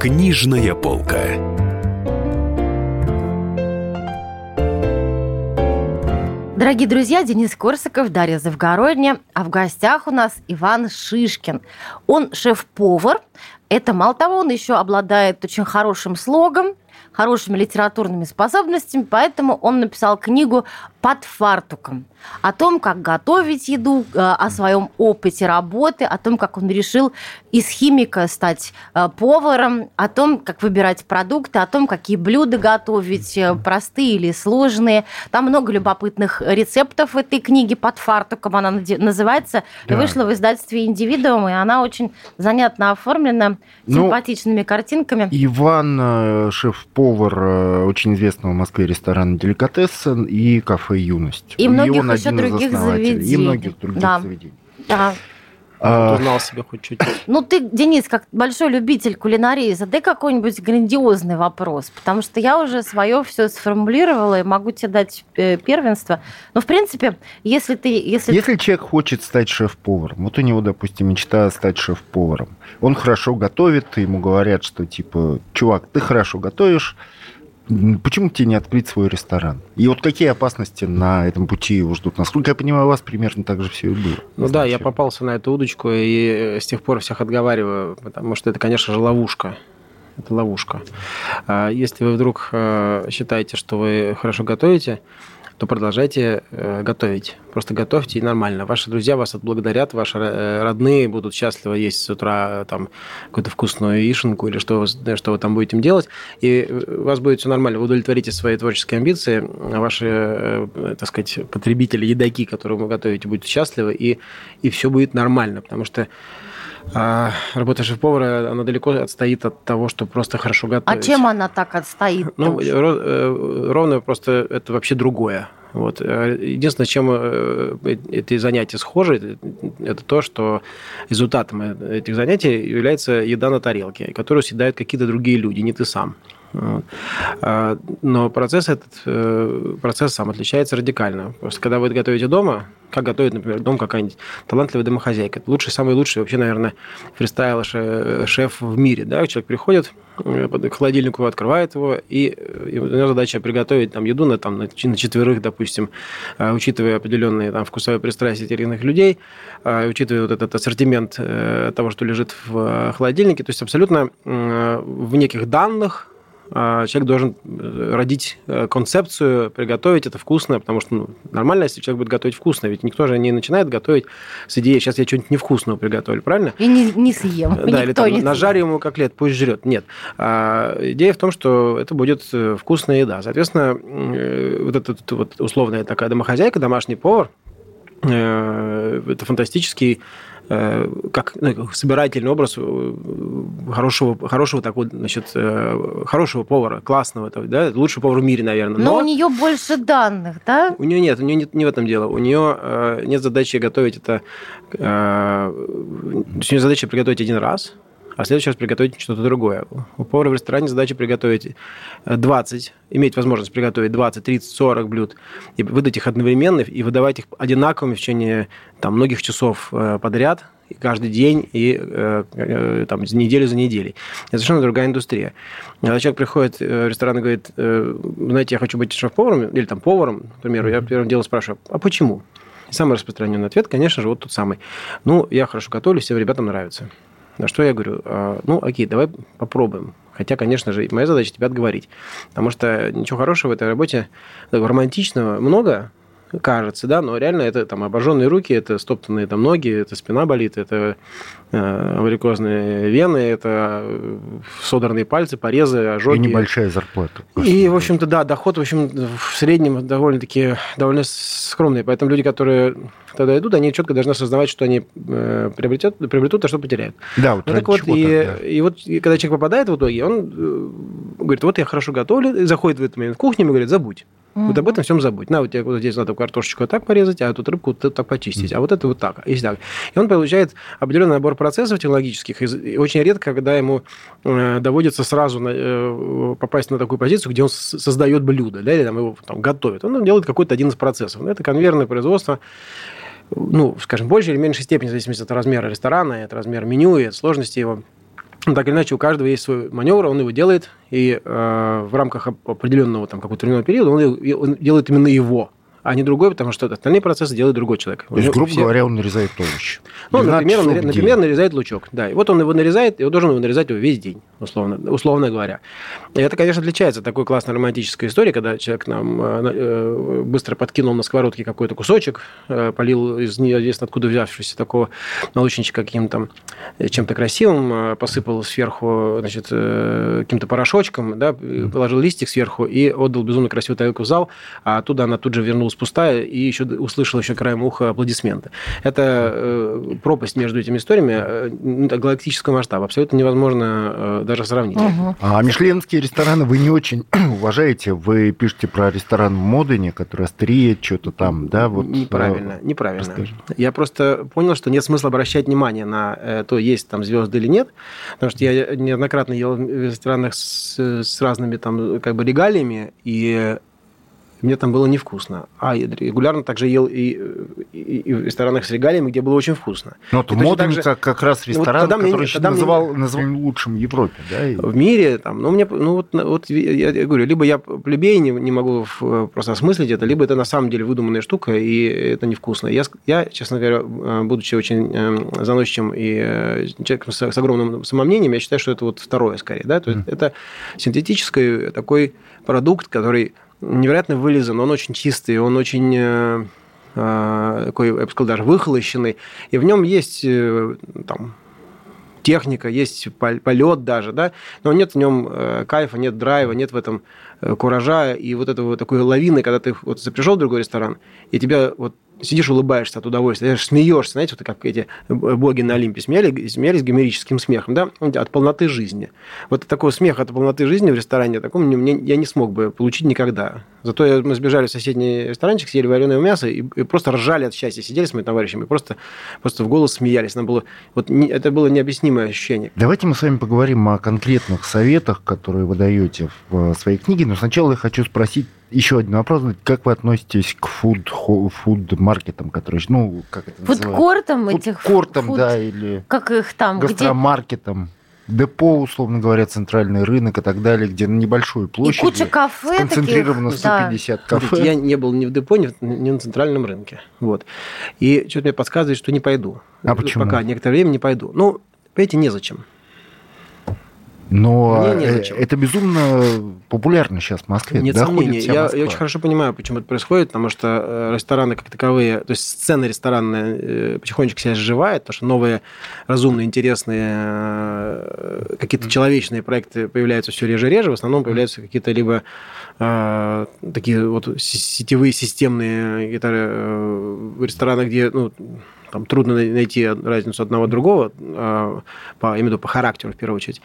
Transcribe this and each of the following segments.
Книжная полка. Дорогие друзья, Денис Корсаков, Дарья Завгородня, а в гостях у нас Иван Шишкин. Он шеф-повар. Это мало того, он еще обладает очень хорошим слогом, хорошими литературными способностями, поэтому он написал книгу «Под фартуком» о том, как готовить еду, э, о своем опыте работы, о том, как он решил из химика стать э, поваром, о том, как выбирать продукты, о том, какие блюда готовить, э, простые или сложные. Там много любопытных рецептов в этой книге «Под фартуком» она называется. Да. Вышла в издательстве «Индивидуум», и она очень занятно оформлена, ну, симпатичными картинками. Иван, шеф-повар очень известного в Москве ресторана «Деликатесен» и кафе «Юность». И многих еще других заведений. И многих других да. заведений. Да. А, узнал себе хоть чуть-чуть. Ну, ты, Денис, как большой любитель кулинарии, задай какой-нибудь грандиозный вопрос, потому что я уже свое все сформулировала и могу тебе дать э, первенство. Но, в принципе, если ты... Если, если человек хочет стать шеф-поваром, вот у него, допустим, мечта стать шеф-поваром, он хорошо готовит, ему говорят, что, типа, чувак, ты хорошо готовишь, Почему тебе не открыть свой ресторан? И вот какие опасности на этом пути его ждут? Насколько я понимаю, у вас примерно так же все и было. Ну да, я попался на эту удочку и с тех пор всех отговариваю, потому что это, конечно же, ловушка. Это ловушка. А если вы вдруг э, считаете, что вы хорошо готовите, то продолжайте э, готовить. Просто готовьте и нормально. Ваши друзья вас отблагодарят, ваши э, родные будут счастливы есть с утра там какую-то вкусную яишенку или что, вы, что вы там будете делать, и у вас будет все нормально. Вы удовлетворите свои творческие амбиции, ваши, э, так сказать, потребители, едоки, которые вы готовите, будут счастливы, и, и все будет нормально, потому что а работа шеф-повара, она далеко отстоит от того, что просто хорошо готовить. А чем она так отстоит? Ну, э, ровно просто это вообще другое. Вот. Э, единственное, чем э, эти занятия схожи, это то, что результатом этих занятий является еда на тарелке, которую съедают какие-то другие люди, не ты сам. А, но процесс этот, э, процесс сам отличается радикально. Просто когда вы готовите дома, как готовит, например, дом какая-нибудь талантливая домохозяйка, лучший, самый лучший вообще, наверное, фристайл шеф в мире. Да? Человек приходит э, к холодильнику, открывает его, и у него задача приготовить там еду на, там, на четверых, допустим, а, учитывая определенные там, вкусовые пристрастия разных людей, а, учитывая вот этот ассортимент э, того, что лежит в холодильнике. То есть абсолютно в неких данных человек должен э, родить э, концепцию, приготовить это вкусно, потому что ну, нормально, если человек будет готовить вкусно, ведь никто же не начинает готовить с идеей, сейчас я что-нибудь невкусного приготовлю, правильно? И не, не съем. Да, или там, нажарю ему котлет, пусть жрет. Нет. А, идея в том, что это будет э, вкусная еда. Соответственно, вот эта вот условная такая домохозяйка, домашний повар, это фантастический как ну, собирательный образ э, хорошего, хорошего такого, значит, э, хорошего повара, классного, да, лучший повар в мире, наверное. Но, Но у нее больше данных, да? У нее нет, у нее нет, не в этом дело. У нее нет задачи готовить это, у нее задача приготовить один раз, а в следующий раз приготовить что-то другое. У повара в ресторане задача приготовить 20, иметь возможность приготовить 20, 30, 40 блюд, и выдать их одновременно, и выдавать их одинаковыми в течение там, многих часов э, подряд, и каждый день, и э, э, там, неделю за неделей. Это совершенно другая индустрия. Когда человек приходит в ресторан и говорит, знаете, я хочу быть шеф-поваром, или там поваром, например, я первым делом спрашиваю, а почему? И самый распространенный ответ, конечно же, вот тот самый. Ну, я хорошо готовлю, всем ребятам нравится. На что я говорю, «А, ну, окей, давай попробуем. Хотя, конечно же, моя задача тебя отговорить. Потому что ничего хорошего в этой работе, романтичного много, кажется, да, но реально это там обожженные руки, это стоптанные там ноги, это спина болит, это варикозные вены, это э, содранные пальцы, порезы, ожоги. И небольшая зарплата. И, в общем-то, да, доход, в общем, в среднем довольно-таки довольно скромный. Поэтому люди, которые тогда идут, они четко должны осознавать, что они э, приобретут, приобретут, а что потеряют. Да, вот, ну, так вот и, да. и вот и когда человек попадает в итоге, он говорит, вот я хорошо готовлю, заходит в этот момент в кухню и говорит, забудь. Mm-hmm. Вот об этом всем забудь. На, вот, тебе, вот здесь надо картошечку вот так порезать, а тут рыбку вот так почистить, mm-hmm. а вот это вот так, и так. И он получает определенный набор процессов технологических, и очень редко, когда ему э, доводится сразу э, попасть на такую позицию, где он создает блюдо, да, или там его там, готовит. Он делает какой-то один из процессов. Это конвейерное производство, ну, скажем, больше или меньшей степени, в зависимости от размера ресторана, от размера меню и от сложности его. Ну, так или иначе, у каждого есть свой маневр, он его делает, и э, в рамках определенного там, какого-то временного периода он, он делает именно его а не другой, потому что остальные процессы делает другой человек. То есть, грубо все... говоря, он нарезает овощи. Ну, например, он, например, нарезает лучок. Да, и вот он его нарезает, и он должен его нарезать его весь день, условно, условно говоря. И это, конечно, отличается от такой классной романтической истории, когда человек нам э, э, быстро подкинул на сковородке какой-то кусочек, э, полил из неизвестно откуда взявшегося такого молочничка каким-то чем-то красивым, посыпал сверху, значит, каким-то порошочком, да, положил листик сверху и отдал безумно красивую тарелку в зал, а оттуда она тут же вернулась вернулась пустая и еще услышал еще краем уха аплодисменты. Это э, пропасть между этими историями э, галактического масштаба. Абсолютно невозможно э, даже сравнить. Угу. А мишленские рестораны вы не очень уважаете. Вы пишете про ресторан в Модене, который остреет что-то там, да? Вот, неправильно, э, неправильно. Расскажи. Я просто понял, что нет смысла обращать внимание на то, есть там звезды или нет, потому что я неоднократно ел в ресторанах с, с разными там как бы регалиями, и мне там было невкусно. А я регулярно также ел и, и, и в ресторанах с регалиями, где было очень вкусно. Ну, вот Моден же... как, раз ресторан, ну, вот который мне, называл, мне... называл лучшим в Европе, да? В мире, там, ну, мне, ну, вот, вот я, я говорю, либо я плебей не, не могу просто осмыслить это, либо это на самом деле выдуманная штука, и это невкусно. Я, я честно говоря, э, будучи очень э, заносчивым и э, человеком с, с огромным самомнением, я считаю, что это вот второе скорее, да, то есть mm. это синтетический такой продукт, который невероятно вылизан, он очень чистый, он очень э, э, такой, я бы сказал, даже выхолощенный, и в нем есть э, там, техника, есть полет даже, да, но нет в нем кайфа, нет драйва, нет в этом куража. И вот этого такой лавины, когда ты вот пришел в другой ресторан, и тебя вот сидишь, улыбаешься от удовольствия, даже смеешься, знаете, вот как эти боги на Олимпе смеялись, смеялись гомерическим смехом, да, от полноты жизни. Вот такого смеха от полноты жизни в ресторане, таком мне, я не смог бы получить никогда. Зато я, мы сбежали в соседний ресторанчик, съели вареное мясо и, и просто ржали от счастья, сидели с моими товарищами, просто, просто в голос смеялись. Нам было, вот, не, это было необъяснимое ощущение. Давайте мы с вами поговорим о конкретных советах, которые вы даете в своей книге, но сначала я хочу спросить еще один вопрос. Как вы относитесь к фуд, фуд маркетам, которые, ну, как это Фудкортам этих? Фудкортам, фуд... да, или... Как их там? Гастромаркетам. Где депо, условно говоря, центральный рынок и так далее, где на небольшой площади. И куча кафе Сконцентрировано таких, 150 да. кафе. Смотрите, я не был ни в депо, ни, ни на центральном рынке. Вот. И что-то мне подсказывает, что не пойду. А почему? Пока некоторое время не пойду. Ну, понимаете, незачем. Но это безумно популярно сейчас в Москве. Нет сомнений. Я, я очень хорошо понимаю, почему это происходит, потому что э, рестораны как таковые, то есть сцена ресторанная э, потихонечку себя сживает, потому что новые разумные, интересные, э, какие-то человечные проекты появляются все реже и реже. В основном появляются какие-то либо такие вот сетевые, системные какие-то рестораны, где ну, там трудно найти разницу одного другого, а, по, виду по характеру в первую очередь.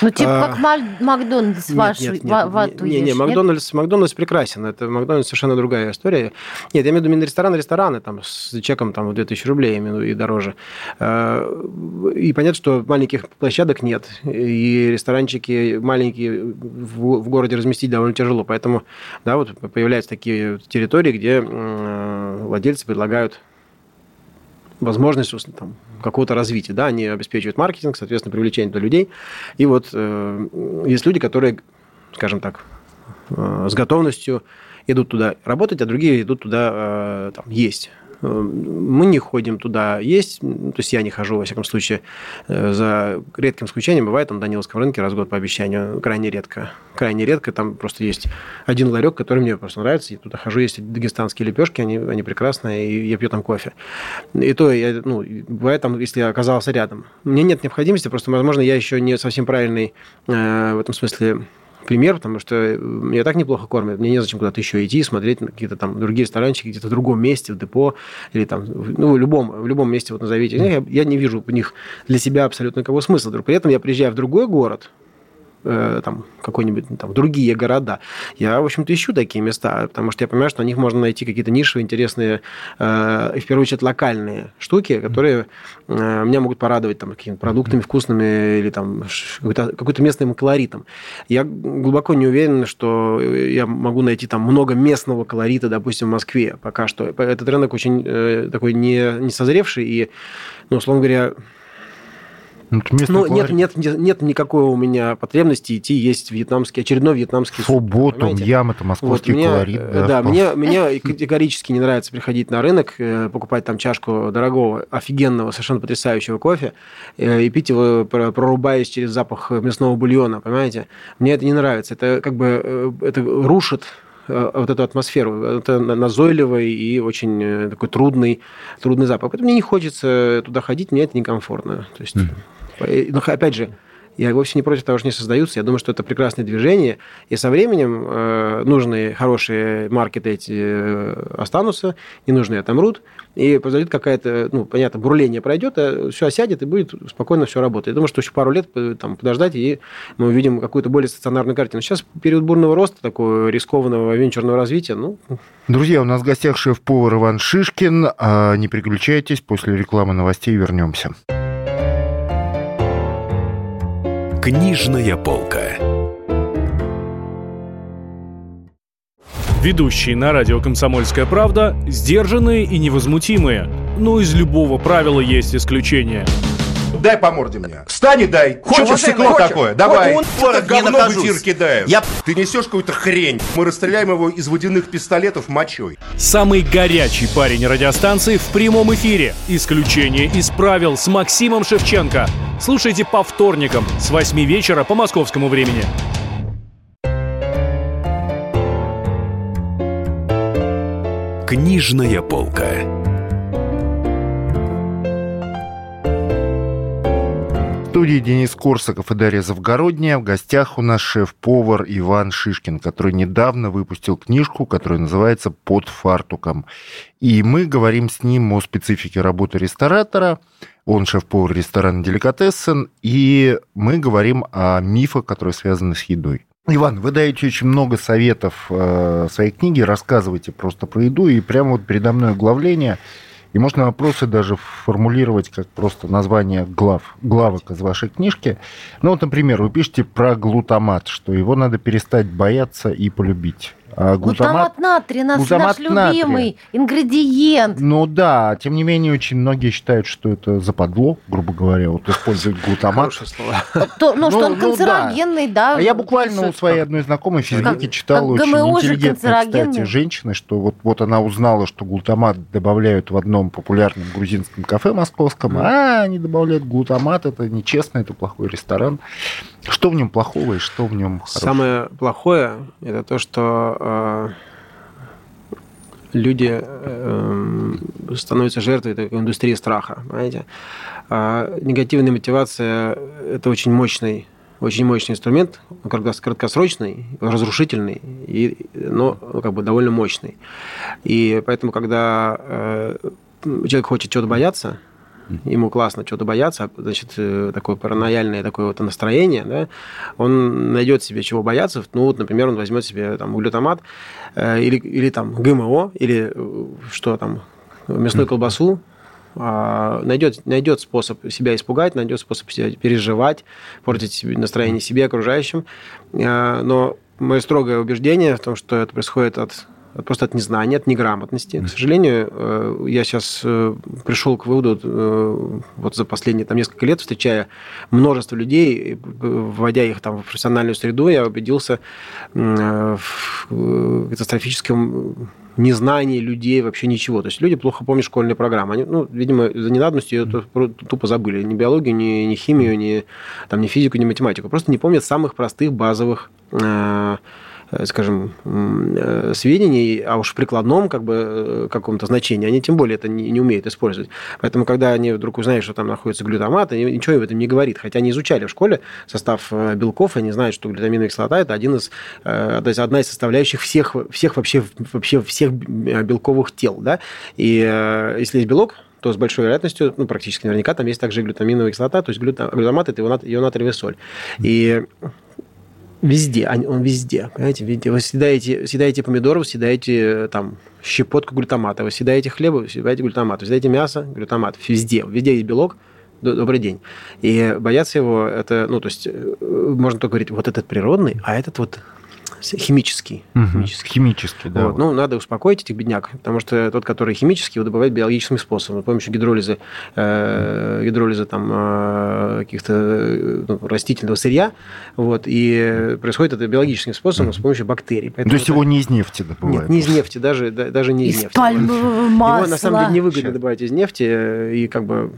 Ну, типа а, как Макдональдс ваш нет, нет, вату Не, не, Макдональдс, Макдональдс прекрасен, это Макдональдс совершенно другая история. Нет, я имею в виду именно рестораны, рестораны, там, с чеком там, в 2000 рублей, виду, и дороже. А, и понятно, что маленьких площадок нет, и ресторанчики маленькие в, в городе разместить довольно тяжело, поэтому, да, вот появляются такие территории, где владельцы предлагают возможность там, какого-то развития. Да? Они обеспечивают маркетинг, соответственно, привлечение туда людей. И вот э, есть люди, которые, скажем так, э, с готовностью идут туда работать, а другие идут туда э, там, есть. Мы не ходим туда есть, то есть я не хожу, во всяком случае, э, за редким исключением. Бывает там Даниловском рынке раз в год по обещанию, крайне редко. Крайне редко, там просто есть один ларек, который мне просто нравится, я туда хожу, есть дагестанские лепешки, они, они прекрасные, и я пью там кофе. И то, я, ну, бывает там, если я оказался рядом. Мне нет необходимости, просто, возможно, я еще не совсем правильный э, в этом смысле пример, потому что меня так неплохо кормят, мне незачем куда-то еще идти, смотреть на какие-то там другие ресторанчики где-то в другом месте, в депо, или там, ну, в любом, в любом месте, вот назовите. Я, я не вижу в них для себя абсолютно никакого смысла. При этом я приезжаю в другой город, Э, там, какой-нибудь там, другие города. Я, в общем-то, ищу такие места, потому что я понимаю, что на них можно найти какие-то нишевые, интересные, э, в первую очередь, локальные штуки, которые э, меня могут порадовать там, какими-то продуктами вкусными или там, какой-то, какой-то местным колоритом. Я глубоко не уверен, что я могу найти там много местного колорита, допустим, в Москве пока что. Этот рынок очень такой не, не созревший и, ну, условно говоря, Ну, Ну, нет, нет, нет, нет никакой у меня потребности идти есть вьетнамский, очередной вьетнамский суп. Фобот, понимаете? ям, это московский Вот мне, колорит. э, да, мне, мне категорически не нравится приходить на рынок, э, покупать там чашку дорогого, офигенного, совершенно потрясающего кофе э, и пить его, про- прорубаясь через запах мясного бульона, понимаете? Мне это не нравится. Это как бы это рушит вот эту атмосферу. Это на- назойливый и очень такой трудный, трудный запах. Поэтому мне не хочется туда ходить, мне это некомфортно. То есть, э, ну, опять же, я вовсе не против того, что они создаются. Я думаю, что это прекрасное движение. И со временем э, нужные, хорошие маркеты эти э, останутся, ненужные отомрут. И произойдет какая-то, ну, понятно, бурление пройдет, а все осядет и будет спокойно все работать. Я думаю, что еще пару лет э, там, подождать, и мы увидим какую-то более стационарную картину. Сейчас период бурного роста, такого рискованного венчурного развития, ну, Друзья, у нас в гостях шеф-повар Иван Шишкин. А, Не переключайтесь, после рекламы новостей вернемся. Книжная полка. Ведущие на радио «Комсомольская правда» сдержанные и невозмутимые. Но из любого правила есть исключение. Дай по морде мне. Встань и дай. Хочешь уважаемый, стекло хочешь? такое? Давай. Он не говно в эфир кидаешь. Я- Ты несешь какую-то хрень. Мы расстреляем его из водяных пистолетов мочой. Самый горячий парень радиостанции в прямом эфире. Исключение из правил с Максимом Шевченко. Слушайте по вторникам с 8 вечера по московскому времени. Книжная полка. Студии Денис Корсаков и Дарья Завгородняя. В гостях у нас шеф-повар Иван Шишкин, который недавно выпустил книжку, которая называется «Под фартуком». И мы говорим с ним о специфике работы ресторатора. Он шеф-повар ресторана «Деликатесен». И мы говорим о мифах, которые связаны с едой. Иван, вы даете очень много советов э, в своей книге, рассказывайте просто про еду, и прямо вот передо мной оглавление, и можно вопросы даже формулировать как просто название глав, главок из вашей книжки. Ну вот, например, вы пишете про глутамат, что его надо перестать бояться и полюбить. А Глутамат натрия, наш, глутамат наш натрия. любимый ингредиент. Ну да, тем не менее, очень многие считают, что это западло, грубо говоря, вот использовать глутамат. То- ну, что Ну, он ну канцерогенный, да. А я буквально у своей одной знакомой в Фейсбуке Как- читал очень интеллигентной, кстати, женщины, что вот, вот она узнала, что глутамат добавляют в одном популярном грузинском кафе московском, а они добавляют глутамат, это нечестно, это плохой ресторан. Что в нем плохого и что в нем хорошего? Самое плохое это то, что э, люди э, становятся жертвой такой индустрии страха, понимаете? А негативная мотивация – это очень мощный очень мощный инструмент, краткосрочный, разрушительный, и, но как бы довольно мощный. И поэтому, когда э, человек хочет чего-то бояться, ему классно что-то бояться, значит, э, такое паранояльное такое вот настроение, да, он найдет себе чего бояться, ну, вот, например, он возьмет себе там глютамат э, или, или там ГМО, или э, что там, мясную колбасу, а, найдет, найдет способ себя испугать, найдет способ себя переживать, портить настроение себе, окружающим. А, Но мое строгое убеждение в том, что это происходит от- просто от незнания, от неграмотности. К сожалению, э, я сейчас э, пришел к выводу, э, вот за последние там, несколько лет, встречая множество людей, э, вводя их там, в профессиональную среду, я убедился э, в э, катастрофическом незнании людей вообще ничего. То есть люди плохо помнят школьные программы. Они, ну, видимо, за ненадобностью ее ту- тупо забыли. Ни биологию, ни, ни химию, ни, там, ни физику, ни математику. Просто не помнят самых простых базовых э, э, скажем, м, э, сведений, а уж в прикладном как бы, э, каком-то значении, они тем более это не, не умеют использовать. Поэтому, когда они вдруг узнают, что там находится глютамат, они ничего в этом не говорит. Хотя они изучали в школе состав э, белков, они знают, что глютаминовая кислота – это один из, э, то есть одна из составляющих всех, всех вообще, вообще всех э, белковых тел. Да? И э, если есть белок, то с большой вероятностью, ну, практически наверняка, там есть также глютаминовая кислота, то есть глюта- глютамат – это его, натриевая соль. И Везде, он везде, понимаете, везде. Вы съедаете, съедаете помидоры, вы съедаете э, там щепотку глютамата, вы съедаете хлеба, вы съедаете глютамат, вы съедаете мясо, глютамат, везде, везде есть белок, добрый день. И бояться его, это, ну, то есть, э, можно только говорить, вот этот природный, а этот вот химический. Мгм. химический. Химически, да. Вот, Ну, надо успокоить этих бедняк, потому что тот, который химический, его добывает биологическим способом, с помощью гидролиза, э, гидролиза там, э, каких-то ну, растительного сырья, вот, и происходит это биологическим способом с помощью бактерий. То Поэтому есть это- его не из нефти добывают? Нет, не из нефти, даже, да- даже не из, Из нефти. пальмового масла. Его на самом деле невыгодно добывать из нефти, и как бы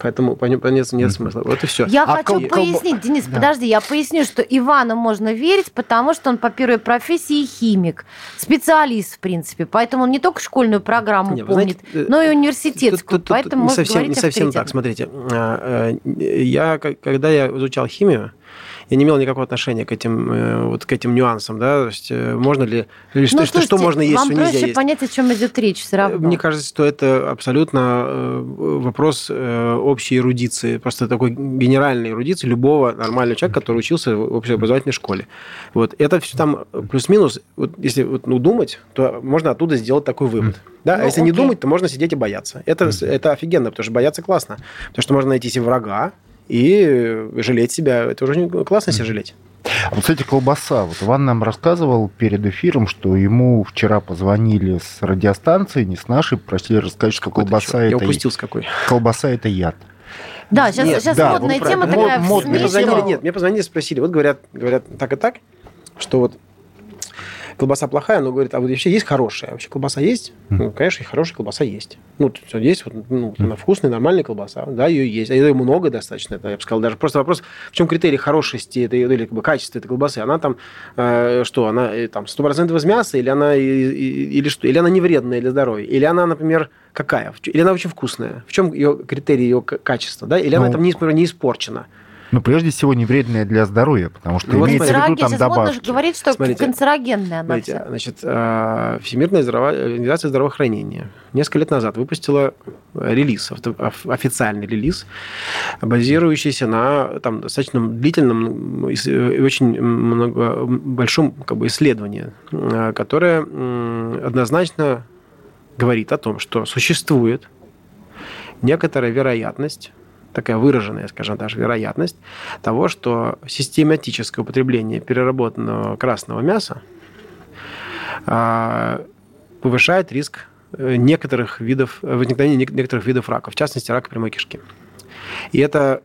поэтому по нему нет, нет смысла. Вот и все. Я А хочу кол- пояснить, Денис, Да. подожди, я поясню, что Ивану можно верить, потому что он по первой профессии химик, специалист, в принципе, поэтому он не только школьную программу Не, помнит, знаете, э, но и Тут- университетскую, тут- тут поэтому не совсем, не совсем так. Смотрите, а, э, я, когда я изучал химию, я не имел никакого отношения к этим, э, вот к этим нюансам, да, то есть э, можно ли, или что, Ну, что, что слушайте, можно есть, вам что нельзя проще есть. понять, о чем идет речь все равно. Мне кажется, что это абсолютно э, вопрос э, общей эрудиции, просто такой генеральной эрудиции любого нормального человека, который учился в общеобразовательной школе. Вот это все там плюс-минус, вот если вот, ну, думать, то можно оттуда сделать такой вывод. Да? а Ну, если не окей. думать, то можно сидеть и бояться. Это, это офигенно, потому что бояться классно. Потому что можно найти себе врага и жалеть себя. Это уже не- классно себя жалеть. Вот, кстати, колбаса. Вот Иван нам рассказывал перед эфиром, что ему вчера позвонили с радиостанции, не с нашей, просили рассказать, что колбаса чё- Я это, упустил с какой. колбаса это яд. Да, сейчас, Нет, сейчас да, модная тема правильно. такая Мод- СМИ, Мне позвонили, нет, мне позвонили, спросили, вот говорят, говорят так и так, что вот колбаса плохая, но говорит, а вот вообще есть хорошая? Вообще колбаса есть? Ну, конечно, и хорошая колбаса есть. Ну, то есть вот ну, она вкусная, нормальная колбаса, да, ее есть. А ее много достаточно, это, я бы сказал, даже просто вопрос, в чем критерий хорошести этой, или как бы, качества этой колбасы? Она там, э, что, она э, там 100% из мяса, или она, и- и- или что, или она не вредная для здоровья, или она, например, какая? Или она очень вкусная? В чем ее критерий ее качества, да? Или она Ну, там не, не испорчена? Ну, прежде всего, не вредная для здоровья, потому что Ну, вот имеется в виду там добавки. говорить, что Смотрите. канцерогенная она Смотрите, вся. значит, э, Всемирная здраво- организация здравоохранения несколько лет назад выпустила релиз, официальный релиз, базирующийся на там, достаточно длительном и очень много, большом как бы, исследовании, э, которое однозначно говорит о том, что существует некоторая вероятность, такая выраженная, скажем даже, вероятность того, что систематическое употребление переработанного красного мяса а, повышает риск э, некоторых видов, возникновения нек- некоторых видов рака, в частности, рака прямой кишки. И это,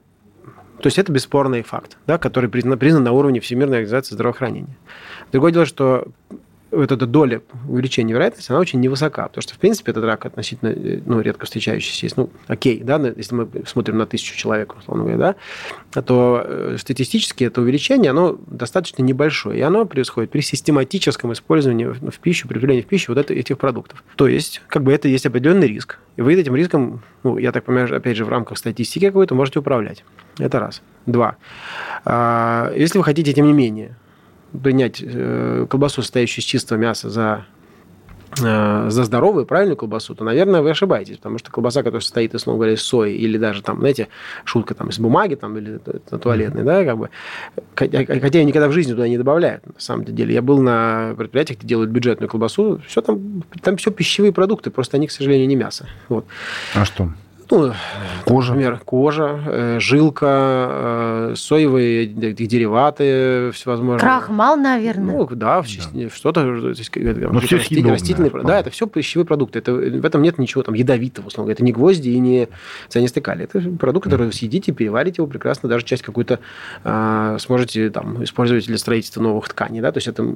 то есть это бесспорный факт, да, который признан, признан на уровне Всемирной организации здравоохранения. Другое дело, что вот эта доля увеличения вероятности, она очень невысока, потому что, в принципе, этот рак относительно э, ну, редко встречающийся есть. Ну, окей, да, если мы смотрим на тысячу человек, условно говоря, да, то э, статистически это увеличение, оно достаточно небольшое, и оно происходит при систематическом использовании в пищу, при в пищу вот это, этих продуктов. То есть, как бы это есть определенный риск, и вы этим риском, ну, я так понимаю, опять же, в рамках статистики какой-то можете управлять. Это раз. Два. А, Если вы хотите, тем не менее, принять э, колбасу, состоящую из чистого мяса, за э, за здоровую, правильную колбасу, то, наверное, вы ошибаетесь, потому что колбаса, которая состоит, условно говоря, из сои, или даже там, знаете, шутка там из бумаги там, или туалетной, да, как бы, хотя я никогда в жизни туда не добавляю, на самом деле. Я был на предприятиях, где делают бюджетную колбасу, все там, там все пищевые продукты, просто они, к сожалению, не мясо. Вот. А что? Ну, Кожа? Например, кожа, э, жилка, э, соевые дериваты, всевозможные. Крахмал, наверное. Ну, да, в части- что-то, э, всё растительные- съедобное. растительные, да, это все пищевые продукты. Это, в этом нет ничего там ядовитого, условно говоря. Это не гвозди и не цианистый калий. Это продукт, который вы съедите, переварите его прекрасно, даже часть какую-то а, сможете там использовать для строительства новых тканей, да, то есть это у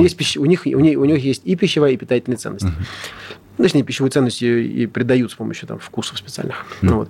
есть пищ- у них у них у них есть и пищевая, и питательная ценность. Ну, Точнее, пищевую ценность и и придают с помощью там, вкусов специальных. Ну, вот.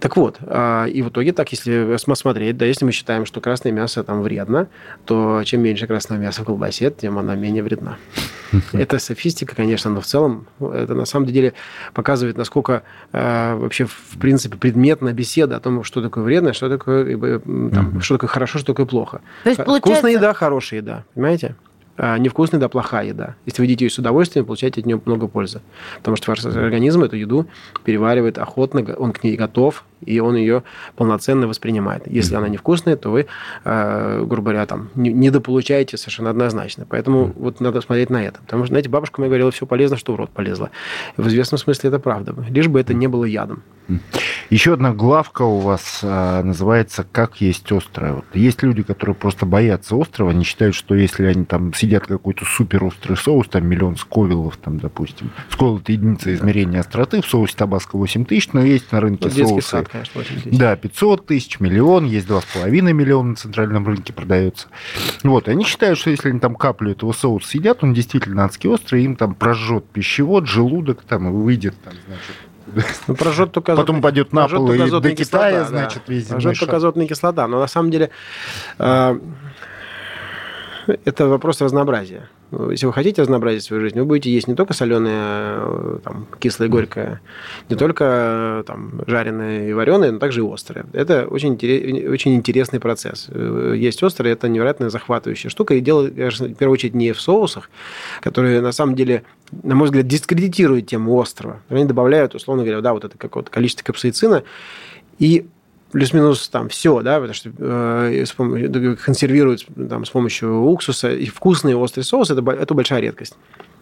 Так вот, а, и в итоге так, если см- смотреть, да, если мы считаем, что красное мясо там вредно, то чем меньше красного мяса в колбасе, тем она менее вредна. Это софистика, конечно, но в целом это на самом деле показывает, насколько э, вообще в принципе предметная беседа о том, что такое вредно, что такое, э, там, что такое хорошо, что такое плохо. То есть, получается- Вкусная еда, хорошая еда, понимаете? А невкусная еда, плохая еда. Если вы едите ее с удовольствием, получаете от нее много пользы. Потому что ваш организм эту еду переваривает охотно, он к ней готов, и он ее полноценно воспринимает. Если она невкусная, то вы, э, грубо говоря, там, не- недополучаете совершенно однозначно. Поэтому вот надо смотреть на это. Потому что, знаете, бабушка моя говорила, все полезно, что в рот полезло. В известном смысле это правда. Лишь бы это не было ядом. Еще одна главка у вас а, называется «Как есть острое». Вот есть люди, которые просто боятся острова, они считают, что если они там сидят какой-то супер острый соус, там миллион сковилов, там, допустим, сковил это единица измерения остроты, в соусе табаско 8 тысяч, но есть на рынке Вот соусы сад, конечно, очень здесь. Да, 500 тысяч, миллион, есть 2,5 миллиона на центральном рынке продается. Вот, они считают, что если они там каплю этого соуса съедят, он действительно адски острый, им там прожжет пищевод, желудок, там, и выйдет, там, значит, Ну, прожжет только потом азотная- пойдет на пол и до Китая, кислота, да. значит, весь земной Прожжет только азотная кислота. Но на самом деле э, это вопрос разнообразия. Ну, Если вы хотите разнообразить свою жизнь, вы будете есть не только соленое, там, кислое, горькое, не только э, там, жареное и вареное, но также и острое. Это очень, очень интересный процесс. Э, Есть острое, это невероятно захватывающая штука. И дело, конечно, в первую очередь, не в соусах, которые, на самом деле, на мой взгляд, дискредитируют тему острова. Они добавляют, условно говоря, да, вот это какое-то количество капсаицина, и плюс-минус там все, да, потому что э, консервируют там, с помощью уксуса. И вкусный острый соус это, это большая редкость.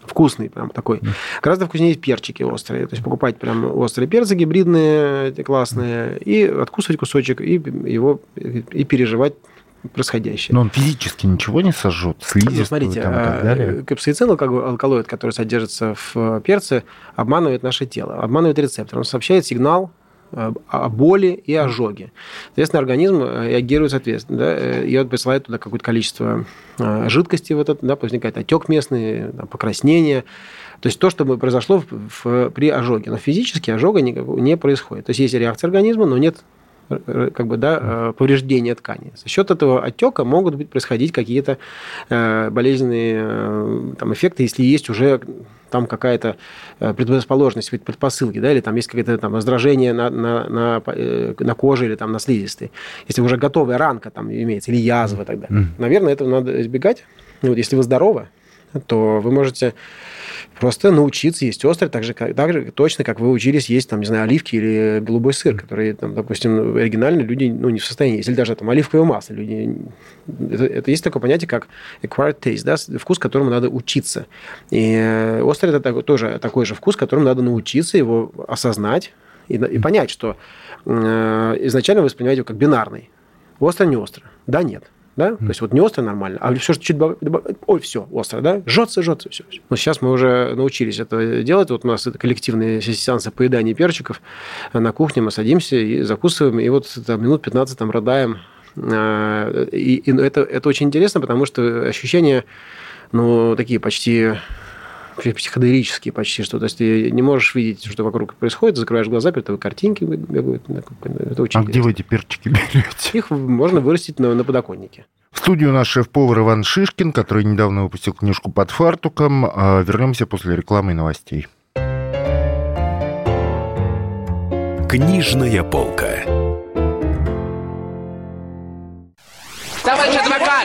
Вкусный прям такой. Гораздо вкуснее есть перчики острые. То есть покупать прям острые перцы гибридные, эти классные, и откусывать кусочек, и его и переживать происходящее. Но он физически ничего не сожжет, Ну, слизистую смотрите, там, и так э, далее. капсаицин, алкалоид, который содержится в перце, обманывает наше тело, обманывает рецептор. Он сообщает сигнал о боли и ожоге. Соответственно, организм э, реагирует соответственно. Да, э, и он присылает туда какое-то количество э, жидкости в этот, да, возникает отек местный, покраснение. То есть то, что произошло в- при ожоге. Но физически ожога никакого не происходит. То есть есть реакция организма, но нет как бы, да, повреждения ткани. За счет этого отека могут быть происходить какие-то болезненные там, эффекты, если есть уже там какая-то э, предрасположенность, предпосылки, да, или там есть какое-то там раздражение на, на, на, э, на коже или там на слизистой. Если уже готовая ранка там имеется, или язва тогда. Наверное, этого надо избегать. Ну, Вот, если вы здоровы, то вы можете просто научиться есть острое, так же, как, так же точно, как вы учились есть, там, не знаю, оливки или голубой сыр, которые, там, допустим, оригинально люди ну, не в состоянии есть. Или даже там оливковое масло. Люди... Это, это есть такое понятие, как acquired taste, да, вкус, которому надо учиться. И э, острый – это такой- тоже такой же вкус, которому надо научиться его осознать и, и понять, что э, изначально вы воспринимаете его как бинарный. Остро, не остро. Да, нет. Да? То есть вот не остро нормально, а все, что чуть добав- добав- ой, все, остро, да? Жжется, жжется, все. Но сейчас мы уже научились это делать. Вот у нас это коллективные сеансы поедания перчиков. На кухне мы садимся и закусываем, и вот там, минут 15 там родаем. А, И, и это, это очень интересно, потому что ощущения, ну, такие почти психоделические почти, что то есть ты не можешь видеть, что вокруг происходит, закрываешь глаза, перед тобой картинки бегают. Это очень А где интересно. вы эти перчики берете? Их можно вырастить на, на подоконнике. В студию наш шеф-повар Иван Шишкин, который недавно выпустил книжку «Под фартуком». А, Вернемся после рекламы и новостей. Книжная полка. Товарищ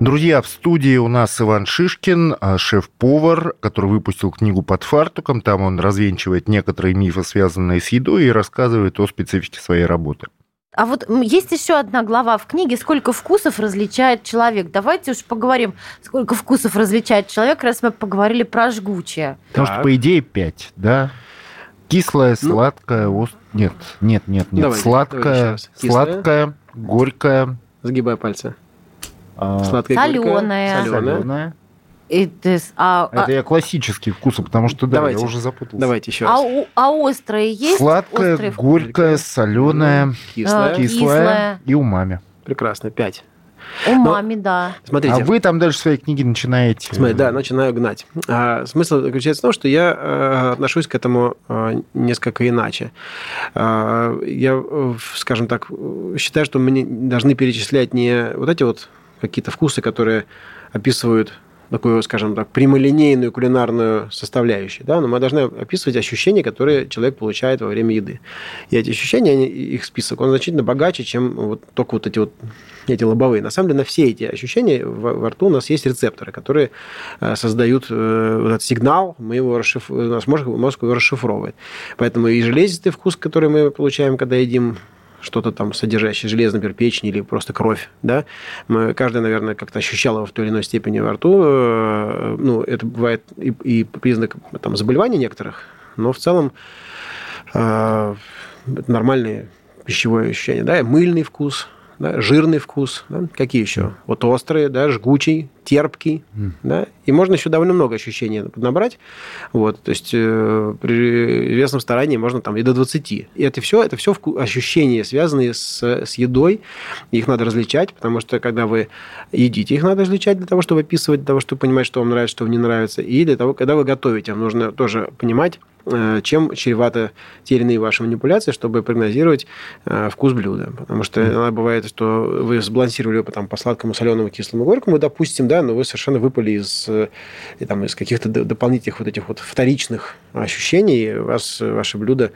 Друзья, в студии у нас Иван Шишкин, а, шеф-повар, который выпустил книгу «Под фартуком». Там он развенчивает некоторые мифы, связанные с едой, и рассказывает о специфике своей работы. А вот есть еще одна глава в книге «Сколько вкусов различает человек». Давайте уж поговорим, сколько вкусов различает человек, раз мы поговорили про жгучее. Потому Так. что, по идее, пять, да? Кислое, Ну. сладкое, ост... нет, нет, нет, нет. Давайте, сладкое. Кислое. сладкое, горькое, Загибай пальцы. А, Сладкое, Солёное. Соленое. солёное. Это, с- а, а- Это я классические вкусы, потому что, да, Давайте. я уже запутался. Давайте еще а раз. у- а острые есть? Сладкое, Острые горькое, соленое, Кислое. А, кислое Кислое. и умами. Прекрасно. Пять. Умами, да. Смотрите. А вы там дальше свои книги начинаете... Смотри, да, начинаю гнать. А, смысл заключается в том, что я э, отношусь к этому э, несколько иначе. А, я, э, скажем так, считаю, что мы не должны перечислять не вот эти вот какие-то вкусы, которые описывают такую, скажем так, прямолинейную кулинарную составляющую, да, но мы должны описывать ощущения, которые человек получает во время еды. И эти ощущения, они, их список, он значительно богаче, чем вот только вот эти вот эти лобовые. На самом деле, на все эти ощущения во, во рту у нас есть рецепторы, которые э, создают э, этот сигнал, мы его расшиф... нас мозг, мозг его расшифровывает. Поэтому и железистый вкус, который мы получаем, когда едим что-то там содержащее железо, например, печень или просто кровь, да, мы, каждый, наверное, как-то ощущал его в той или иной степени во рту, э, ну, это бывает и, и признак там, заболеваний некоторых, но в целом э, нормальные пищевое ощущение, да, мыльный вкус – да, жирный вкус, да, какие еще? Вот острые, да, жгучий, терпкий, mm. да, и можно еще довольно много ощущений набрать, вот, то есть э, при известном старании можно там и до 20. И это все, это все ощущения, связанные с, с едой, их надо различать, потому что когда вы едите, их надо различать для того, чтобы описывать, для того, чтобы понимать, что вам нравится, что вам не нравится, и для того, когда вы готовите, вам нужно тоже понимать, Э, чем чреваты те или иные ваши манипуляции, чтобы прогнозировать э, вкус блюда. Потому что иногда бывает, что вы сбалансировали его там, по сладкому, соленому, кислому, горькому, допустим, да, но вы совершенно выпали из, э, там, из каких-то дополнительных вот этих вот вторичных ощущений, у вас ваше блюдо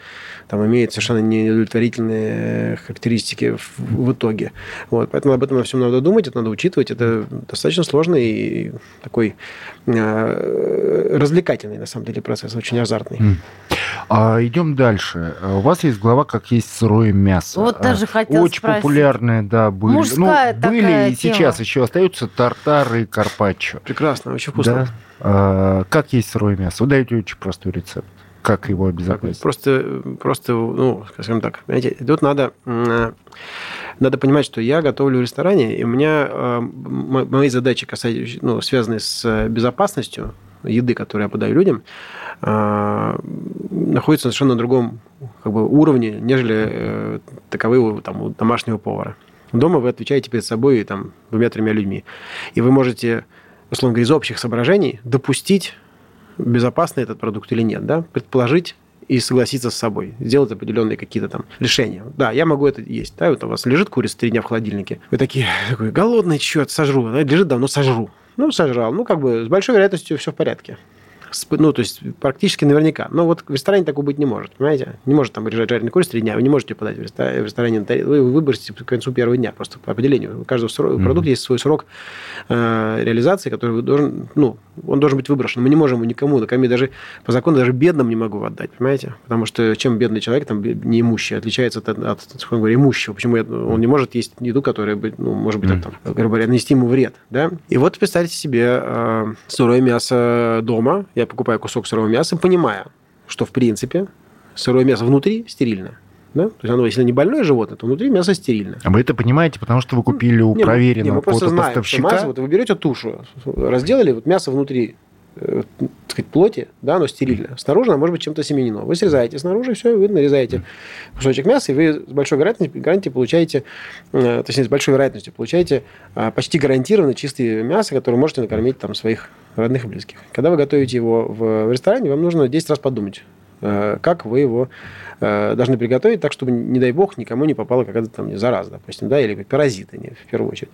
там имеет совершенно неудовлетворительные характеристики в, в итоге. Вот, поэтому об этом на всем надо думать, это надо учитывать. Это достаточно сложный и такой э, развлекательный, на самом деле, процесс, очень азартный. А, идем дальше. У вас есть глава, как есть сырое мясо. Вот даже хотел Очень спросить. популярные, да, были. Мужская ну, были такая и тема. сейчас еще остаются тартары и карпаччо. Прекрасно, очень вкусно. Да. А, как есть сырое мясо? Вы даете очень простой рецепт. Как его обезопасить? Просто, просто, ну, скажем так, понимаете, тут надо, надо понимать, что я готовлю в ресторане, и у меня э, мои задачи, касающиеся, ну, связанные с безопасностью еды, которую я подаю людям, э, находятся на совершенно другом как бы, уровне, нежели э, таковые там, у домашнего повара. Дома вы отвечаете перед собой там, двумя-тремя людьми. И вы можете, условно говоря, из общих соображений допустить безопасный этот продукт или нет, да, предположить и согласиться с собой, сделать определенные какие-то там решения. Да, я могу это есть. Да, вот у вас лежит курица три дня в холодильнике. Вы такие, такой, голодный, черт, сожру. Да, лежит давно, сожру. Ну, сожрал. Ну, как бы с большой вероятностью все в порядке ну, то есть практически наверняка. Но вот в ресторане такого быть не может, понимаете? Не может там лежать жареный курица три дня, вы не можете подать в ресторане, вы выбросите к концу первого дня просто по определению. У каждого mm-hmm. продукта есть свой срок э, реализации, который должен, ну, он должен быть выброшен. Мы не можем его никому накормить, даже по закону даже бедным не могу отдать, понимаете? Потому что чем бедный человек, там, неимущий, отличается от, от, от говоря, имущего. Почему он не может есть еду, которая, ну, может быть, mm-hmm. там, грубо говоря, нанести ему вред, да? И вот представьте себе э, сырое мясо дома, я покупаю кусок сырого мяса, понимая, что, в принципе, сырое мясо внутри стерильно. Да? То есть оно, если не больное животное, то внутри мясо стерильно. А вы это понимаете, потому что вы купили у не, проверенного не, мы просто знаем, поставщика? Что мясо, вот вы берете тушу, разделали, вот мясо внутри так сказать, плоти, да, оно стерильно. Снаружи оно может быть чем-то семенено. Вы срезаете снаружи, все, вы нарезаете кусочек мяса, и вы с большой гарантией, гарантией получаете, э, точнее, с большой вероятностью получаете э, почти гарантированно чистое мясо, которое можете накормить там своих родных и близких. Когда вы готовите его в ресторане, вам нужно 10 раз подумать, как вы его должны приготовить так, чтобы, не дай бог, никому не попала какая-то там зараза, допустим, да, или паразиты, не, в первую очередь.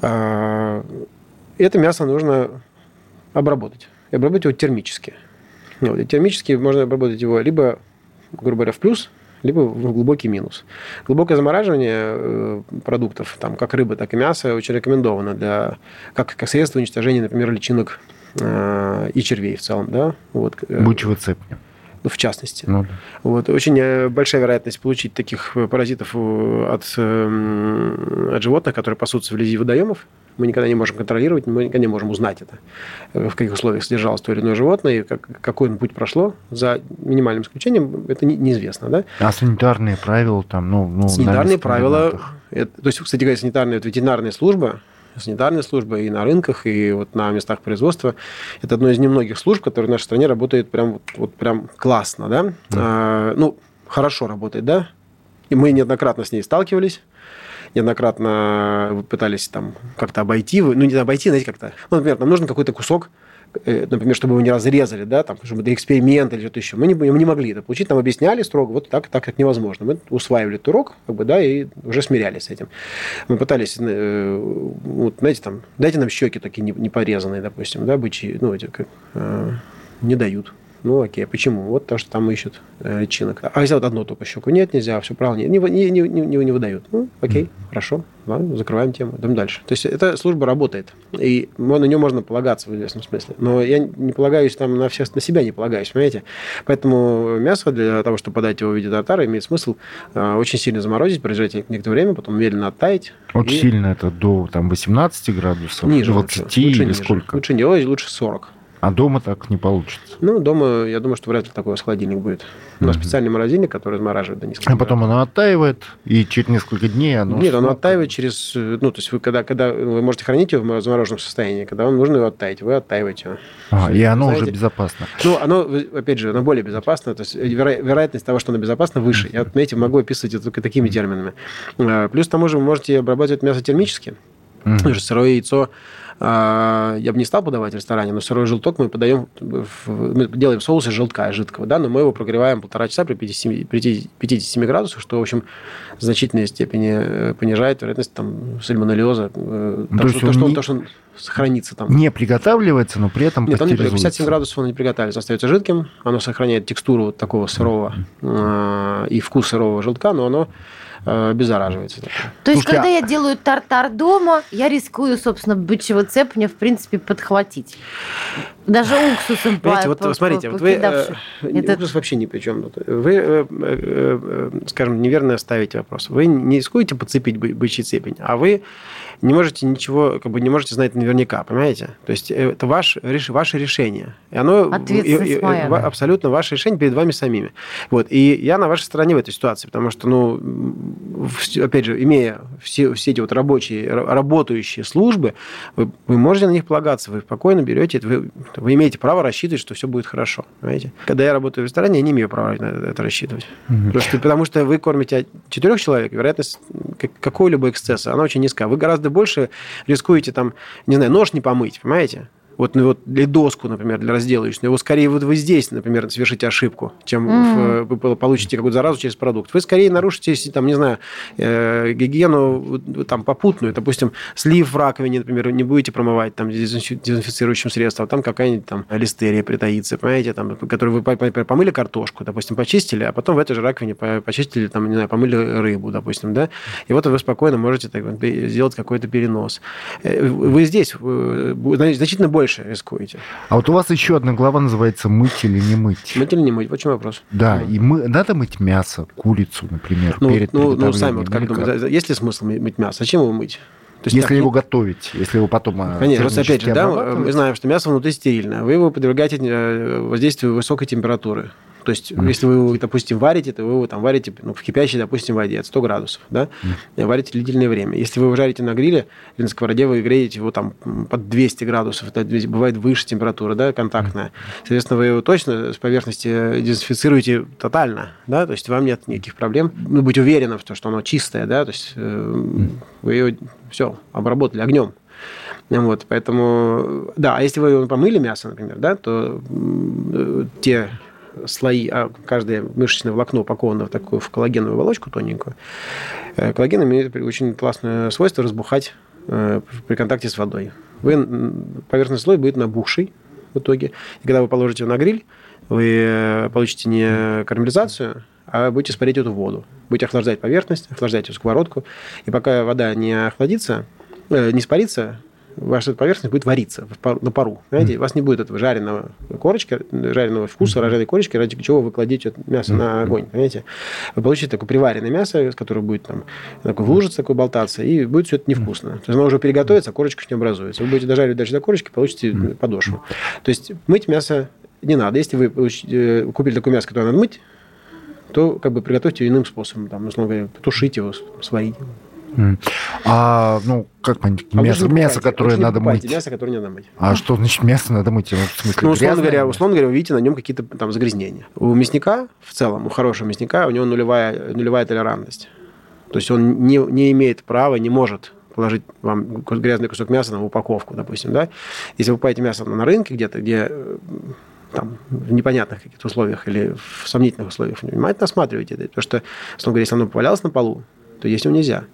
Это мясо нужно обработать. И обработать его термически. Вот, и термически можно обработать его либо, грубо говоря, в плюс, либо в глубокий минус. Глубокое замораживание продуктов, там, как рыба, так и мясо, очень рекомендовано для, как, как средство уничтожения, например, личинок э, и червей в целом. Да? Вот. Бучевый цепня в частности. Ну, да. вот, очень большая вероятность получить таких паразитов от, от животных, которые пасутся вблизи водоемов. Мы никогда не можем контролировать, мы никогда не можем узнать это, в каких условиях содержалось то или иное животное, и как, какой он путь прошло. За минимальным исключением это не, неизвестно. Да? А санитарные правила там, ну... ну санитарные правила... Это, то есть, кстати говоря, санитарная, это ветеринарная служба, санитарная служба и на рынках, и вот на местах производства. Это одно из немногих служб, которые в нашей стране работает прям, вот, вот прям классно, да? да. А, ну, хорошо работает, да? И мы неоднократно с ней сталкивались неоднократно пытались там как-то обойти, ну, не обойти, знаете, как-то, ну, например, нам нужен какой-то кусок, э, например, чтобы его не разрезали, да, там, чтобы эксперимент или что-то еще. Мы не, мы не могли это получить, нам объясняли строго, вот так, так как невозможно. Мы усваивали этот урок, как бы, да, и уже смирялись с этим. Мы пытались, э, вот, знаете, там, дайте нам щеки такие не, не порезанные, допустим, да, бычьи, ну, эти, как, э, не дают. Ну, окей, а почему? Вот то, что там ищут э, личинок. А если вот одну только щеку? Нет, нельзя, все правильно. Не, не, не, не, не, выдают. Ну, окей, mm. хорошо, ладно, закрываем тему, идем дальше. То есть эта служба работает, и на нее можно полагаться в известном смысле. Но я не полагаюсь там на, всех, на себя, не полагаюсь, понимаете? Поэтому мясо для того, чтобы подать его в виде тартара, имеет смысл э, очень сильно заморозить, производить некоторое время, потом медленно оттаять. Очень и... сильно это до там, 18 градусов? Ниже 20 лучше, лучше или ниже. сколько? Лучше не, лучше 40. А дома так не получится. Ну, дома, я думаю, что вряд ли такой у вас холодильник будет. У нас специальный морозильник, который размораживает до нескольких А потом оно оттаивает, и через несколько дней оно... Нет, оно оттаивает через... Ну, то есть вы когда, когда вы можете хранить его в замороженном состоянии, когда вам нужно его оттаять, вы оттаиваете его. А, и оно Знаете? уже безопасно. Ну, оно, опять же, оно более безопасно. То есть веро- вероятность того, что оно безопасно, выше. Я, знаете, могу описывать это только такими терминами. А, Плюс к тому же вы можете обрабатывать мясо термически. Что сырое яйцо я бы не стал подавать в ресторане, но сырой желток мы подаем, мы делаем соус из желтка жидкого, да, но мы его прогреваем полтора часа при 57, при 57 градусах, что, в общем, в значительной степени э, понижает вероятность там, сальмонеллеза, э, Ну, то, то что, то, что, он- то, что он сохранится там. Не приготавливается, но при этом Нет, он не, при- пастеризуется. 57 градусов он не приготавливается, остается жидким, оно сохраняет текстуру вот такого сырого э, и вкус сырого желтка, но оно обеззараживается. То есть, Слушайте, когда а- я делаю тартар дома, я рискую, собственно, бычьего цепня, в принципе, подхватить. Даже уксусом Понимаете, по- вот смотрите, вот вы, э, Это- уксус вообще ни при чем. тут. Вы, э, э, э, скажем, неверно ставите вопрос. Вы не рискуете подцепить бы- бычий цепень, а вы не можете ничего, как бы не можете знать наверняка, понимаете? То есть э, это ваш, реш- ваше решение. И оно Ответственность и- и- моя. абсолютно ваше решение перед вами самими. Вот. И я на вашей стороне в этой ситуации, потому что, ну, опять же, имея все, все эти вот рабочие, ра- работающие службы, вы, вы можете на них полагаться, вы спокойно берете, это, вы, вы имеете право рассчитывать, что все будет хорошо, понимаете? Когда я работаю в ресторане, я не имею права на это рассчитывать. Просто потому что вы кормите четырех человек, вероятность как- какого-либо эксцесса, она очень низкая. Вы гораздо больше рискуете там, не знаю, нож не помыть, понимаете? Вот, ну, вот для доску, например, для разделывающего. Его скорее вот вы здесь, например, совершите ошибку, чем в- вы получите какую-то заразу через продукт. Вы скорее нарушите, там, не знаю, э, гигиену там попутную. Допустим, слив в раковине, например, не будете промывать там дезинфи- дезинфицирующим средством, а там какая-нибудь там листерия притаится, понимаете, там, которую вы, помыли картошку, допустим, почистили, а потом в этой же раковине по- почистили, там, не знаю, помыли рыбу, допустим, да, и вот вы спокойно можете так, сделать какой-то перенос. Э, Вы здесь э, значительно больше рискуете. А вот у вас еще одна глава называется «Мыть или не мыть». Мыть или не мыть? Чем вопрос. Да, и мы, надо мыть мясо, курицу, например, Ну, перед ну, ну, сами вот как думаете, есть ли смысл мы- мыть мясо? Зачем его мыть? То есть Если так, его ну, готовить, если его потом а, Конечно, просто опять же, да, мы знаем, что мясо внутри стерильное. Вы его подвергаете э, воздействию высокой температуры. То есть, если вы его, допустим, варите, то вы его там варите ну, в кипящей, допустим, воде от 100 градусов, да, и варите длительное время. Если вы его жарите на гриле или на сковороде, вы греете его там под 200 градусов, это бывает выше температура, да, контактная. Соответственно, вы его точно с поверхности э, дезинфицируете тотально, да, то есть вам нет никаких проблем. Ну, быть уверенным в том, что оно чистое, да, то есть э, вы ее все обработали огнем. Вот, поэтому, да, а если вы помыли мясо, например, да, то э, те слои, а каждое мышечное волокно упаковано в такую в коллагеновую оболочку тоненькую. Э, Коллаген имеет очень классное свойство разбухать э, при контакте с водой. Вы, поверхностный слой будет набухший в итоге. И когда вы положите его на гриль, вы э, получите не карамелизацию, а будете испарять эту воду. Будете охлаждать поверхность, охлаждать эту сковородку. И пока вода не охладится, не испарится, ваша поверхность будет вариться на пару. Знаете, у вас не будет этого жареного корочка, жареного вкуса, жареной корочки, ради чего вы кладете мясо на огонь. Понимаете? Вы получите такое приваренное мясо, с которого будет там такой в лужице такой болтаться, и будет все это невкусно. То есть оно уже переготовится, а корочка не образуется. Вы будете дожаривать дальше до корочки, получите подошву. То есть мыть мясо не надо. Если вы э, купили такое мясо, которое надо мыть, то как бы приготовьте его иным способом. Там, условно говоря, тушить его, сварить. А, ну, как понять, А мясо, мясо, которое надо покупайте мыть. Мясо, которое не надо мыть. А что значит мясо надо мыть? В смысле, Ну, условно говоря, условно говоря, вы видите на нем какие-то там загрязнения. У мясника в целом, у хорошего мясника, у него нулевая, нулевая толерантность. То есть он не, не имеет права, не может положить вам грязный кусок мяса на упаковку, допустим, да? Если вы покупаете мясо на рынке где-то, где э, там, в непонятных каких-то условиях или в сомнительных условиях, внимательно осматривайте это. Потому что, условно говоря, если оно повалялось на полу, то есть его нельзя.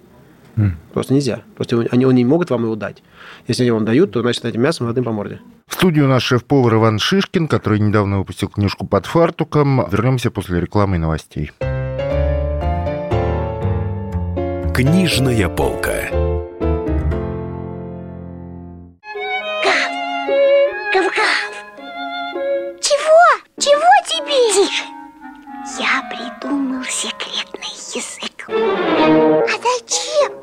Просто нельзя. Просто они, они не могут вам его дать. Если они вам дают, то, значит, этим мясом им по морде. В студию наш шеф-повар Иван Шишкин, который недавно выпустил книжку «Под фартуком». Вернемся после рекламы и новостей. Книжная полка. Гав-гав. Чего? Чего тебе? Тише. Я придумал секретный язык. А зачем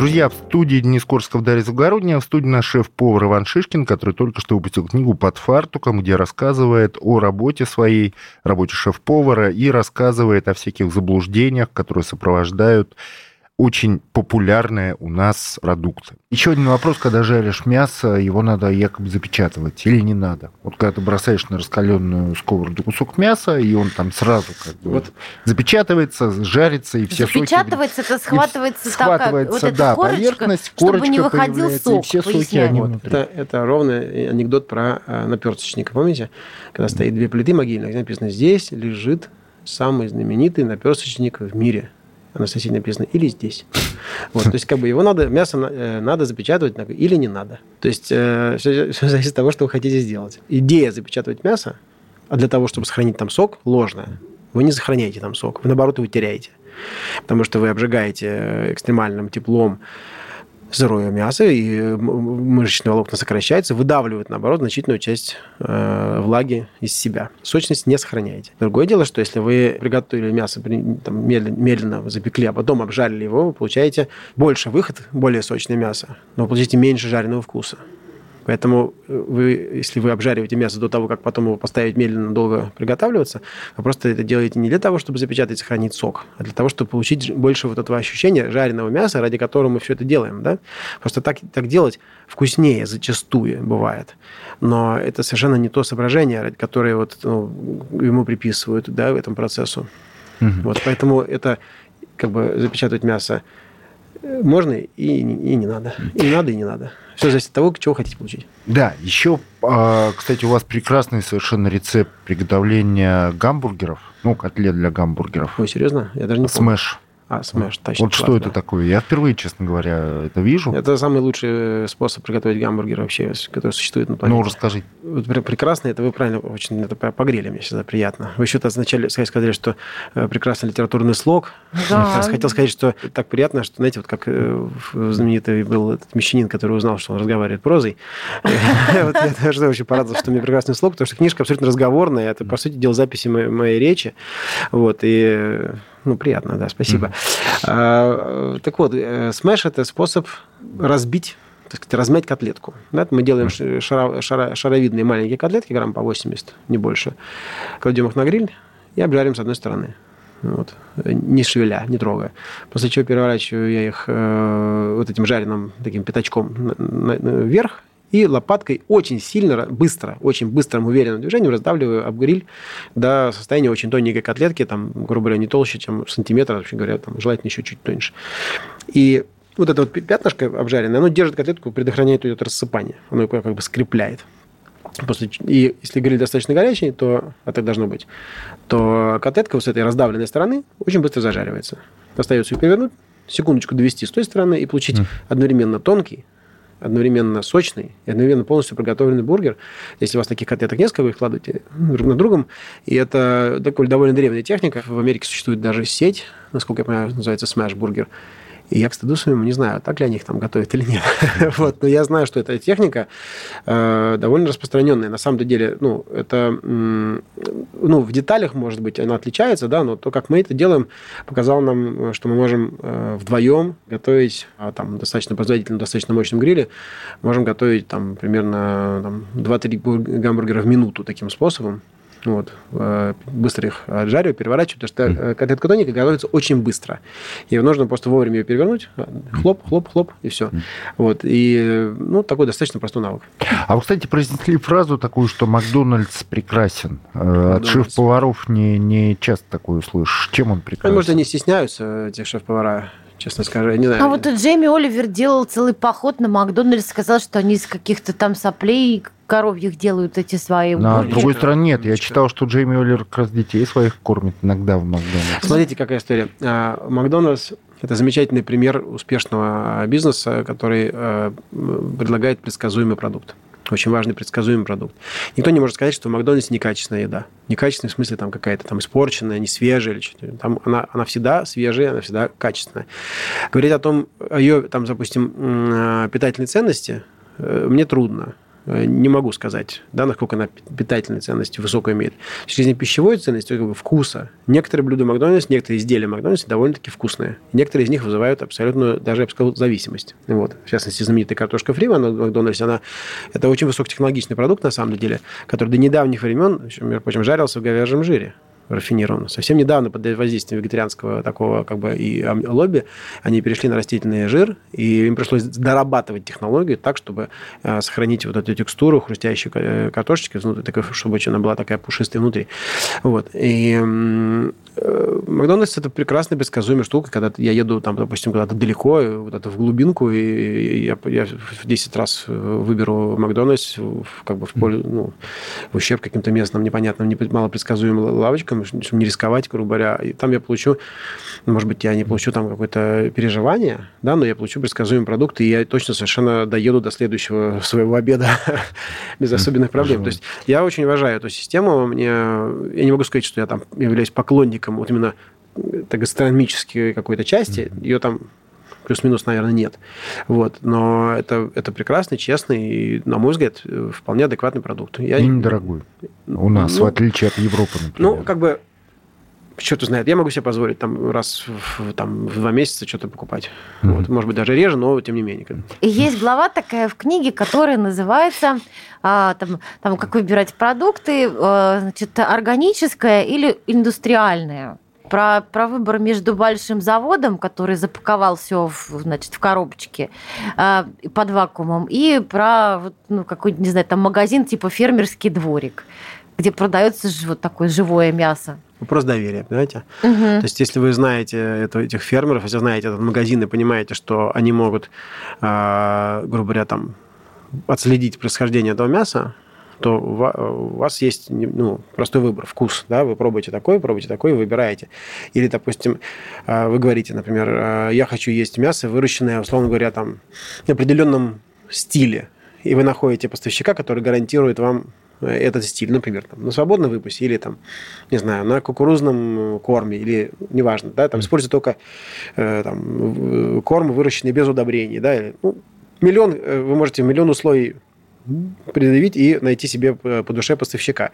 Друзья, в студии Денис Корсков, Дарья Загородняя, в студии наш шеф-повар Иван Шишкин, который только что выпустил книгу «Под фартуком», где рассказывает о работе своей, работе шеф-повара и рассказывает о всяких заблуждениях, которые сопровождают очень популярные у нас продукты. Еще один вопрос, когда жаришь мясо, его надо якобы запечатывать или не надо? Вот когда ты бросаешь на раскаленную сковороду кусок мяса, и он там сразу как бы Вот. запечатывается, жарится, и все соки Запечатывается, это схватывается, схватывается, вот эта да, корочка, поверхность, чтобы корочка не выходил сок. и все соки, они Вот. Это, это ровный анекдот про э, наперсточника. Помните? Когда стоит две плиты могильных, написано «Здесь лежит самый знаменитый наперсточник в мире». А на соседней написано «Или здесь». Вот, то есть, как бы его надо, мясо э, надо запечатывать или не надо. То есть, все, зависит от того, что вы хотите сделать. Идея запечатывать мясо, а для того, чтобы сохранить там сок, ложная. Вы не сохраняете там сок, вы, наоборот, его теряете. Потому что вы обжигаете э, экстремальным теплом сырое мясо, и м- мышечные волокна сокращаются, выдавливают, наоборот, значительную часть э, влаги из себя. Сочность не сохраняете. Другое дело, что если вы приготовили мясо, там, медленно, медленно запекли, а потом обжарили его, вы получаете больше выход, более сочное мясо, но вы получаете меньше жареного вкуса. Поэтому э, вы, если вы обжариваете мясо до того, как потом его поставить медленно долго приготавливаться, вы просто это делаете не для того, чтобы запечатать и сохранить сок, а для того, чтобы получить больше вот этого ощущения жареного мяса, ради которого мы все это делаем. Да? Просто так, так делать вкуснее зачастую бывает. Но это совершенно не то соображение, которое вот, ну, ему приписывают да, этому процессу. Вот, поэтому это как бы запечатывать мясо можно и, и не надо. И не надо, и не надо. Все зависит от того, чего хотите получить. Да, еще, а, кстати, у вас прекрасный совершенно рецепт приготовления гамбургеров, ну, котлет для гамбургеров. Ой, серьезно? Я даже не помню. А, смеш, точно. Вот что класс, это такое? Я впервые, честно говоря, это вижу. Это самый лучший способ приготовить гамбургер вообще, который существует на планете. Ну, расскажи. Вот пр- прекрасно, это вы правильно очень это по- погрели мне всегда приятно. Вы еще вначале сказали, что э, прекрасный литературный слог. Да. Хотел сказать, что так приятно, что, знаете, вот как э, знаменитый был этот мещанин, который узнал, что он разговаривает прозой. Вот Я тоже очень порадовался, что у меня прекрасный слог, потому что книжка абсолютно разговорная. Это, по сути дела, записи моей речи. Вот, и э, ну, приятно, да, спасибо. А, Так вот, э, смеш – это способ разбить так сказать, размять котлетку. Да, мы делаем шара- шара- шаровидные маленькие котлетки, грамм по 80, не больше. Кладем их на гриль и обжарим с одной стороны. Вот. Не шевеля, не трогая. После чего переворачиваю я их э, вот этим жареным таким пятачком на- на- вверх и лопаткой очень сильно, быстро, очень быстрым, уверенным движением раздавливаю об гриль до состояния очень тоненькой котлетки, там, грубо говоря, не толще, чем сантиметр, вообще говоря, там, желательно еще чуть тоньше. И вот это вот пятнышко обжаренное, оно держит котлетку, предохраняет ее от рассыпания. Оно как бы скрепляет. После, и если гриль достаточно горячий, то, а так должно быть, то котлетка вот с этой раздавленной стороны очень быстро зажаривается. Остается ее перевернуть, секундочку довести с той стороны и получить одновременно тонкий, одновременно сочный и одновременно полностью приготовленный бургер. Если у вас таких котлеток несколько, вы их кладываете друг на другом. И это такой довольно древняя техника. В Америке существует даже сеть, насколько я понимаю, называется Smash Burger. И я, к стыду своему, не знаю, так ли они их там готовят или нет. вот. Но я знаю, что эта техника э, довольно распространенная. На самом деле, ну, это, ну, в деталях, может быть, она отличается, да, но то, как мы это делаем, показало нам, что мы можем э, вдвоем готовить а, там достаточно производительном, достаточно мощном гриле, можем готовить там примерно там, 2-3 гамбургера в минуту таким способом. Вот. Э, быстро их отжариваю, переворачиваю, потому что котлетка тоненькая готовится очень быстро. И нужно просто вовремя ее перевернуть, хлоп, хлоп, хлоп, и все. Вот. И, ну, такой достаточно простой навык. А вы, кстати, произнесли фразу такую, что Макдональдс прекрасен. Э, Макдональдс. От шеф-поваров не, не часто такую слышишь. Чем он прекрасен? Может, они стесняются, эти шеф-повара честно скажу. Я не знаю. А вот Джейми Оливер делал целый поход на Макдональдс, сказал, что они из каких-то там соплей коровьих делают эти свои На другой стороне нет. Я читал, что Джейми Оливер как раз детей своих кормит иногда в Макдональдс. Смотрите, какая история. А, Макдональдс это замечательный пример успешного бизнеса, который э, предлагает предсказуемый продукт. Очень важный предсказуемый продукт. Никто не может сказать, что в Макдональдсе некачественная еда. Некачественная в смысле там какая-то там испорченная, не свежая или что-то. Там она, она всегда свежая, она всегда качественная. Говорить о том, о ее, там, допустим, э, питательной ценности э, мне трудно. Э, не могу сказать, да, насколько она питательной ценности высокую имеет. С точки зрения пищевой ценности, как бы вкуса. Некоторые блюда Макдональдс, некоторые изделия Макдональдс довольно-таки вкусные. Некоторые из них вызывают абсолютную, даже я бы сказал, зависимость. Вот. В частности, знаменитая картошка фри в Макдональдсе, она, это очень высокотехнологичный продукт, на самом деле, который до недавних времен, между прочим, жарился в говяжьем жире рафинированно. Совсем недавно под воздействием вегетарианского такого как бы и лобби они перешли на растительный жир, и им пришлось дорабатывать технологию так, чтобы э, сохранить вот эту текстуру хрустящей э, картошечки, чтобы она была такая пушистая внутри. Вот. И Макдональдс это прекрасная предсказуемая штука, когда я еду там, допустим, куда-то далеко, куда-то в глубинку, и я, я в 10 раз выберу Макдональдс как бы в поле, ну, в ущерб каким-то местным непонятным, малопредсказуемым лавочкам, чтобы не рисковать, грубо говоря. И там я получу, может быть, я не получу там какое-то переживание, да, но я получу предсказуемый продукт, и я точно совершенно доеду до следующего своего обеда без особенных проблем. То есть я очень уважаю эту систему. Мне, я не могу сказать, что я там являюсь поклонником вот именно гастрономической какой-то части. Ее там плюс-минус, наверное, нет. Вот. Но это, это прекрасный, честный и, на мой взгляд, вполне адекватный продукт. Я... И недорогой. У нас, ну, в отличие от Европы, например. Ну, как бы черт знает, я могу себе позволить там раз в, там, в два месяца что-то покупать. Mm-hmm. Вот, может быть, даже реже, но тем не менее. И есть глава такая в книге, которая называется а, там, там, как выбирать продукты, а, значит, органическое или индустриальное про, про выбор между большим заводом, который запаковал все в, значит, в коробочке э, под вакуумом, и про ну, какой-то, не знаю, там магазин типа фермерский дворик, где продается вот такое живое мясо. Вопрос доверия, понимаете? Угу. То есть, если вы знаете это, этих фермеров, если знаете этот магазин и понимаете, что они могут, э, грубо говоря, там, отследить происхождение этого мяса, то у вас есть ну, простой выбор, вкус. Да? Вы пробуете такой, пробуете такой, выбираете. Или, допустим, а, вы говорите, например, а, я хочу есть мясо, выращенное, условно говоря, там, в определенном стиле. И вы находите поставщика, который гарантирует вам этот стиль, например, там, на свободном выпуске или там, не знаю, на кукурузном корме или неважно, да, там используют только э, там, корм, выращенный без удобрений, да, или, ну, миллион, э, вы можете миллион условий придавить и найти себе по душе поставщика.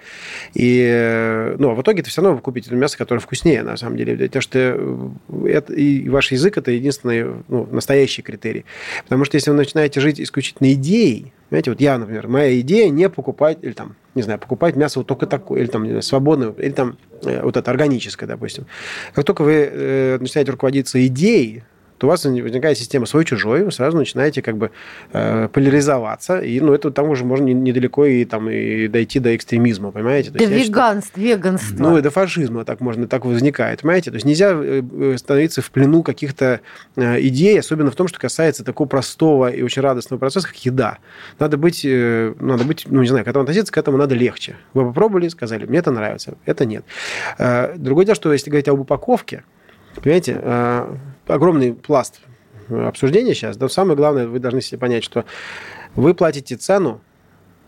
И, ну, а в итоге ты все равно купите мясо, которое вкуснее, на самом деле. Потому что это, и ваш язык – это единственный ну, настоящий критерий. Потому что если вы начинаете жить исключительно идеей, Понимаете, вот я, например, моя идея не покупать, или там, не знаю, покупать мясо вот только такое, или там свободное, или там э, вот это органическое, допустим. Как только вы э, начинаете руководиться идеей, то у вас возникает система свой-чужой, вы сразу начинаете как бы э, поляризоваться, и ну, это там уже можно недалеко и, там, и дойти до экстремизма, понимаете? до веганства, веганства. Ну, и до фашизма так можно, так возникает, понимаете? То есть нельзя э, э, становиться в плену каких-то э, идей, особенно в том, что касается такого простого и очень радостного процесса, как еда. Надо быть, надо быть, ну, не знаю, к этому относиться, к этому надо легче. Вы попробовали, сказали, мне это нравится, это нет. Другое дело, что если говорить об упаковке, Понимаете, огромный пласт обсуждения сейчас. Но самое главное, вы должны себе понять, что вы платите цену,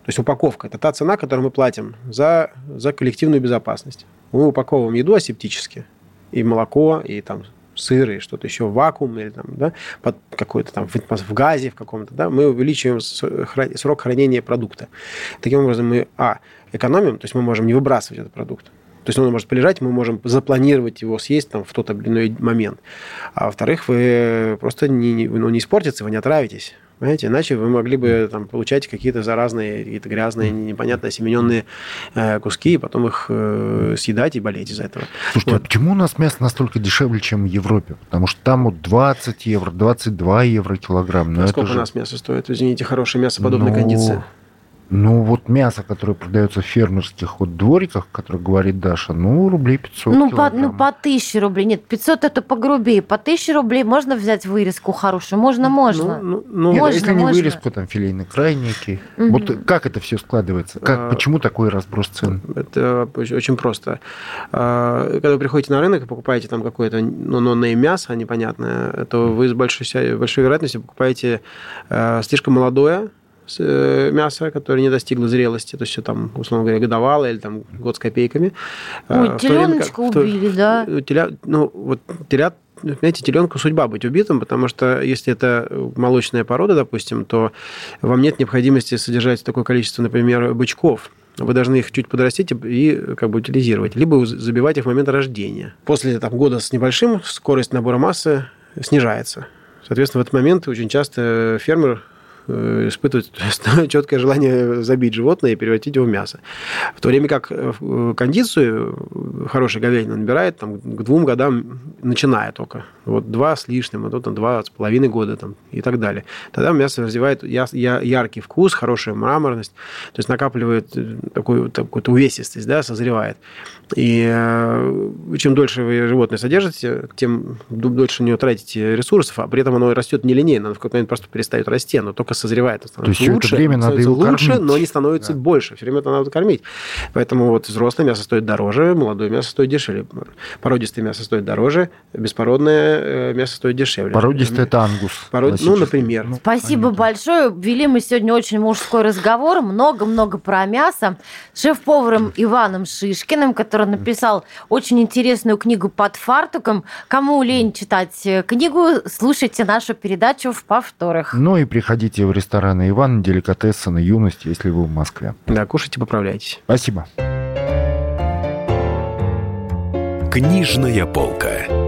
то есть упаковка – это та цена, которую мы платим за, за коллективную безопасность. Мы упаковываем еду асептически, и молоко, и там сыр и что-то еще, вакуум или там, да, под какой-то там в, в газе в каком-то, да, мы увеличиваем срок хранения продукта. Таким образом мы, а, экономим, то есть мы можем не выбрасывать этот продукт, то есть он может полежать, мы можем запланировать его съесть там, в тот или иной момент. А во-вторых, вы просто не, ну, не испортится, вы не отравитесь. Понимаете, иначе вы могли бы там, получать какие-то заразные, какие-то грязные, непонятно осемененные э, куски, и потом их э, съедать и болеть из-за этого. Слушайте, вот. а почему у нас мясо настолько дешевле, чем в Европе? Потому что там вот 20 евро, 22 евро килограмм. Но а сколько же... у нас мясо стоит? Извините, хорошее мясо подобной ну... кондиции. Ну, вот мясо, которое продается в фермерских вот двориках, которое говорит Даша, ну, рублей 500 ну по, ну, по 1000 рублей. Нет, 500 это погрубее. По 1000 рублей можно взять вырезку хорошую? Можно, можно. Ну, ну, ну Нет, можно, если не можно. вырезку, там, филейный крайники. Угу. Вот как это все складывается? Как, а, почему такой разброс цен? Это очень просто. А, когда вы приходите на рынок и покупаете там какое-то ну, нонное мясо непонятное, то вы с большой, большой вероятностью покупаете а, слишком молодое, мясо, которое не достигло зрелости, то есть все там, условно говоря, годовалое или там год с копейками. Ой, а, теленочка убили, да? Теля, ну, вот телят знаете, теленку судьба быть убитым, потому что если это молочная порода, допустим, то вам нет необходимости содержать такое количество, например, бычков. Вы должны их чуть подрастить и как бы утилизировать, либо забивать их в момент рождения. После там, года с небольшим скорость набора массы снижается. Соответственно, в этот момент очень часто фермер Э, испытывать четкое желание забить животное и превратить его в мясо. В то время как э, кондицию хорошая говядина набирает там, к двум годам, начиная только. Вот два с лишним, а то там два с половиной года там, и так далее. Тогда мясо развивает яркий вкус, хорошая мраморность, то есть накапливает э, такую, такую увесистость, да, созревает. И чем дольше вы животное содержите, тем дольше у него тратите ресурсов, а при этом оно растет нелинейно, оно в какой-то момент просто перестает расти, оно только созревает. То есть это время надо его лучше, кормить. но не становится да. больше. Все время это надо кормить. Поэтому вот взрослое мясо стоит дороже, молодое мясо стоит дешевле. Породистое мясо стоит дороже, беспородное э, мясо стоит дешевле. Породистое – это ангус. Пород... Ну, например. Ну, Спасибо понятно. большое. Вели мы сегодня очень мужской разговор. Много-много про мясо. Шеф-поваром Иваном Шишкиным, который написал очень интересную книгу «Под фартуком». Кому лень читать книгу, слушайте нашу передачу в повторах. Ну и приходите в рестораны Иван, деликатесы на юность, если вы в Москве. Да, кушайте, поправляйтесь. Спасибо. Книжная полка.